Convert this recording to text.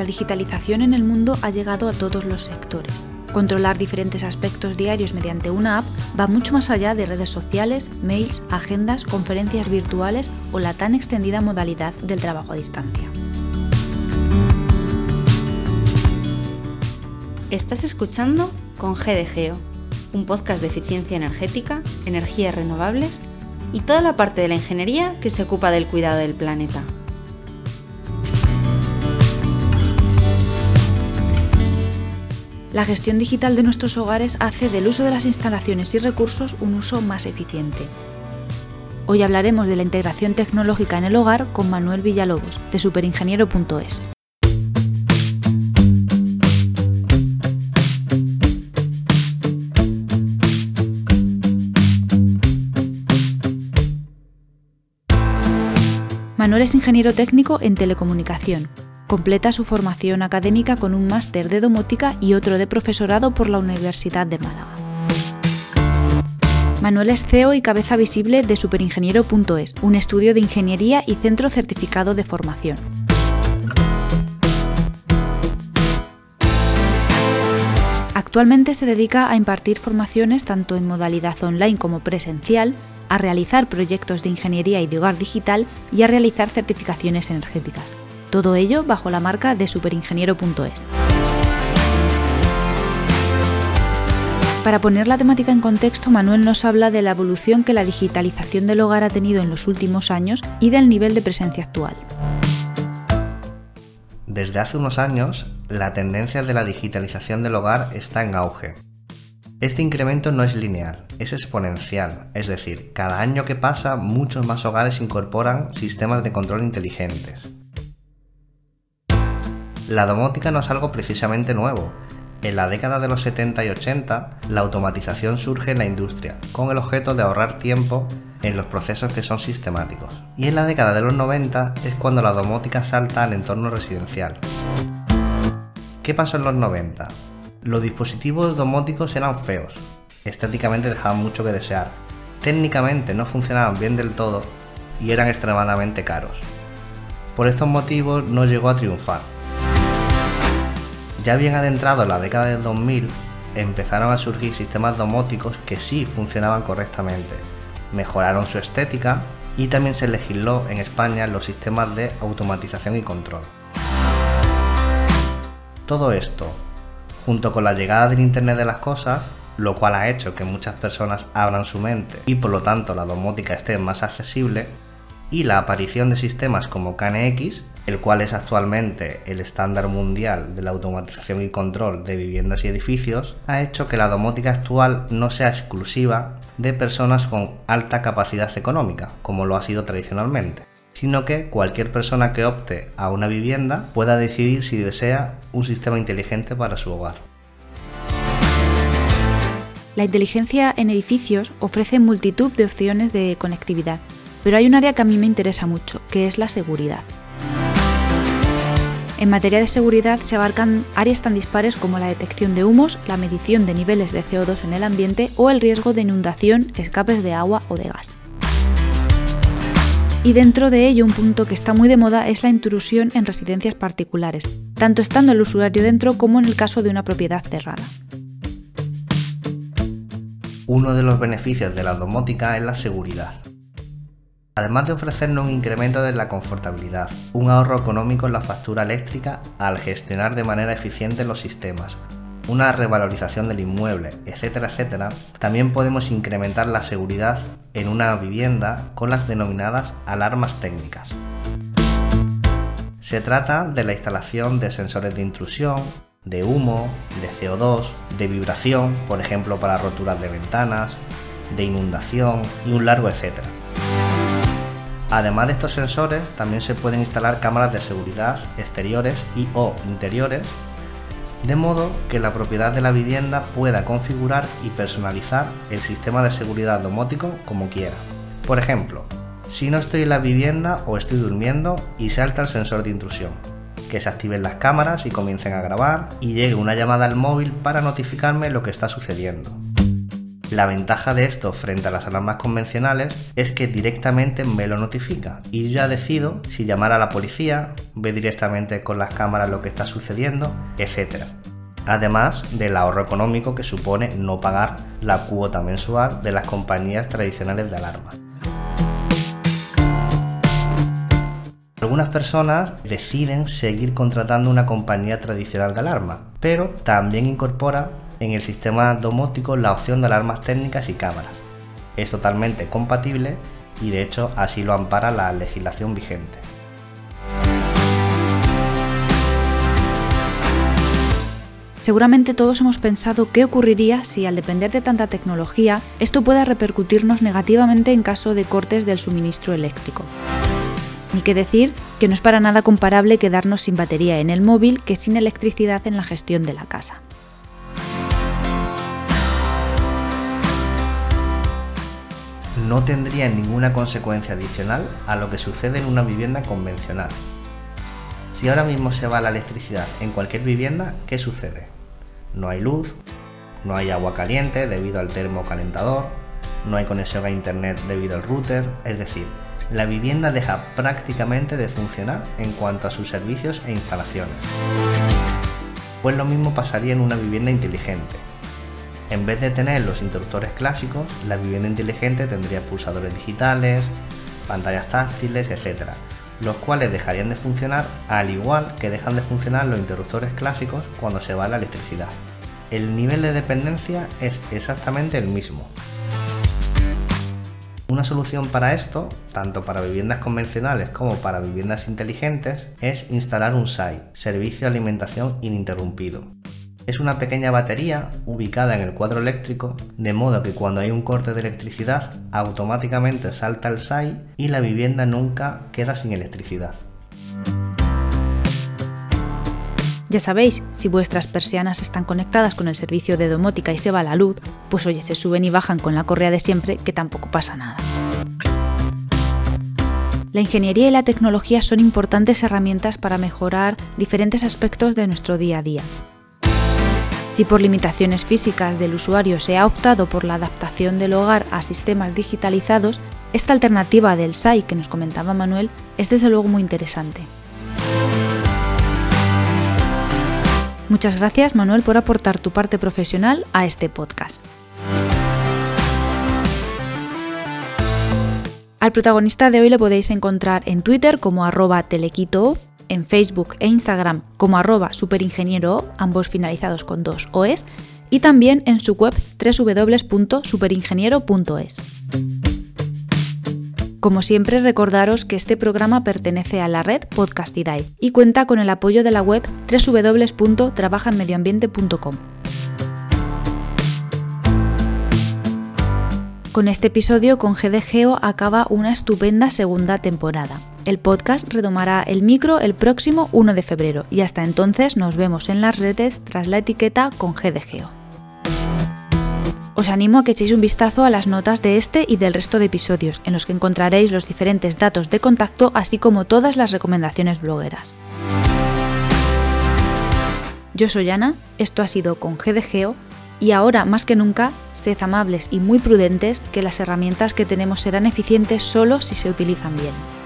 la digitalización en el mundo ha llegado a todos los sectores. Controlar diferentes aspectos diarios mediante una app va mucho más allá de redes sociales, mails, agendas, conferencias virtuales o la tan extendida modalidad del trabajo a distancia. Estás escuchando con GDGEO, un podcast de eficiencia energética, energías renovables y toda la parte de la ingeniería que se ocupa del cuidado del planeta. La gestión digital de nuestros hogares hace del uso de las instalaciones y recursos un uso más eficiente. Hoy hablaremos de la integración tecnológica en el hogar con Manuel Villalobos, de superingeniero.es. Manuel es ingeniero técnico en telecomunicación, Completa su formación académica con un máster de domótica y otro de profesorado por la Universidad de Málaga. Manuel es CEO y cabeza visible de superingeniero.es, un estudio de ingeniería y centro certificado de formación. Actualmente se dedica a impartir formaciones tanto en modalidad online como presencial, a realizar proyectos de ingeniería y de hogar digital y a realizar certificaciones energéticas. Todo ello bajo la marca de superingeniero.es. Para poner la temática en contexto, Manuel nos habla de la evolución que la digitalización del hogar ha tenido en los últimos años y del nivel de presencia actual. Desde hace unos años, la tendencia de la digitalización del hogar está en auge. Este incremento no es lineal, es exponencial, es decir, cada año que pasa muchos más hogares incorporan sistemas de control inteligentes. La domótica no es algo precisamente nuevo. En la década de los 70 y 80, la automatización surge en la industria, con el objeto de ahorrar tiempo en los procesos que son sistemáticos. Y en la década de los 90 es cuando la domótica salta al entorno residencial. ¿Qué pasó en los 90? Los dispositivos domóticos eran feos, estéticamente dejaban mucho que desear, técnicamente no funcionaban bien del todo y eran extremadamente caros. Por estos motivos no llegó a triunfar, ya bien adentrado en la década del 2000, empezaron a surgir sistemas domóticos que sí funcionaban correctamente, mejoraron su estética y también se legisló en España los sistemas de automatización y control. Todo esto, junto con la llegada del Internet de las Cosas, lo cual ha hecho que muchas personas abran su mente y por lo tanto la domótica esté más accesible, y la aparición de sistemas como KNX, el cual es actualmente el estándar mundial de la automatización y control de viviendas y edificios, ha hecho que la domótica actual no sea exclusiva de personas con alta capacidad económica, como lo ha sido tradicionalmente, sino que cualquier persona que opte a una vivienda pueda decidir si desea un sistema inteligente para su hogar. La inteligencia en edificios ofrece multitud de opciones de conectividad, pero hay un área que a mí me interesa mucho, que es la seguridad. En materia de seguridad se abarcan áreas tan dispares como la detección de humos, la medición de niveles de CO2 en el ambiente o el riesgo de inundación, escapes de agua o de gas. Y dentro de ello un punto que está muy de moda es la intrusión en residencias particulares, tanto estando el usuario dentro como en el caso de una propiedad cerrada. Uno de los beneficios de la domótica es la seguridad además de ofrecernos un incremento de la confortabilidad, un ahorro económico en la factura eléctrica al gestionar de manera eficiente los sistemas, una revalorización del inmueble, etcétera, etcétera, también podemos incrementar la seguridad en una vivienda con las denominadas alarmas técnicas. Se trata de la instalación de sensores de intrusión, de humo, de CO2, de vibración, por ejemplo para roturas de ventanas, de inundación y un largo etcétera. Además de estos sensores, también se pueden instalar cámaras de seguridad exteriores y o interiores, de modo que la propiedad de la vivienda pueda configurar y personalizar el sistema de seguridad domótico como quiera. Por ejemplo, si no estoy en la vivienda o estoy durmiendo y salta el sensor de intrusión, que se activen las cámaras y comiencen a grabar y llegue una llamada al móvil para notificarme lo que está sucediendo. La ventaja de esto frente a las alarmas convencionales es que directamente me lo notifica y yo ya decido si llamar a la policía, ver directamente con las cámaras lo que está sucediendo, etc. Además del ahorro económico que supone no pagar la cuota mensual de las compañías tradicionales de alarma. Algunas personas deciden seguir contratando una compañía tradicional de alarma, pero también incorpora en el sistema domótico la opción de alarmas técnicas y cámaras. Es totalmente compatible y de hecho así lo ampara la legislación vigente. Seguramente todos hemos pensado qué ocurriría si al depender de tanta tecnología esto pueda repercutirnos negativamente en caso de cortes del suministro eléctrico. Ni que decir que no es para nada comparable quedarnos sin batería en el móvil que sin electricidad en la gestión de la casa. No tendría ninguna consecuencia adicional a lo que sucede en una vivienda convencional. Si ahora mismo se va la electricidad en cualquier vivienda, ¿qué sucede? No hay luz, no hay agua caliente debido al termocalentador, no hay conexión a internet debido al router, es decir, la vivienda deja prácticamente de funcionar en cuanto a sus servicios e instalaciones. Pues lo mismo pasaría en una vivienda inteligente, en vez de tener los interruptores clásicos, la vivienda inteligente tendría pulsadores digitales, pantallas táctiles, etc., los cuales dejarían de funcionar al igual que dejan de funcionar los interruptores clásicos cuando se va la electricidad. El nivel de dependencia es exactamente el mismo. Una solución para esto, tanto para viviendas convencionales como para viviendas inteligentes, es instalar un SAI, Servicio de Alimentación Ininterrumpido, es una pequeña batería ubicada en el cuadro eléctrico, de modo que cuando hay un corte de electricidad automáticamente salta el SAI y la vivienda nunca queda sin electricidad. Ya sabéis, si vuestras persianas están conectadas con el servicio de domótica y se va la luz, pues oye, se suben y bajan con la correa de siempre, que tampoco pasa nada. La ingeniería y la tecnología son importantes herramientas para mejorar diferentes aspectos de nuestro día a día, si por limitaciones físicas del usuario se ha optado por la adaptación del hogar a sistemas digitalizados, esta alternativa del SAI que nos comentaba Manuel es desde luego muy interesante. Muchas gracias Manuel por aportar tu parte profesional a este podcast. Al protagonista de hoy le podéis encontrar en Twitter como arroba telequito en Facebook e Instagram como arroba superingeniero, ambos finalizados con dos OEs, y también en su web www.superingeniero.es. Como siempre, recordaros que este programa pertenece a la red Podcastidae y cuenta con el apoyo de la web www.trabajanmedioambiente.com. Con este episodio con GDGeo acaba una estupenda segunda temporada. El podcast retomará el micro el próximo 1 de febrero y hasta entonces nos vemos en las redes tras la etiqueta con GDGeo. Os animo a que echéis un vistazo a las notas de este y del resto de episodios, en los que encontraréis los diferentes datos de contacto así como todas las recomendaciones blogueras. Yo soy Ana, esto ha sido con GDGeo y ahora, más que nunca, sed amables y muy prudentes que las herramientas que tenemos serán eficientes solo si se utilizan bien.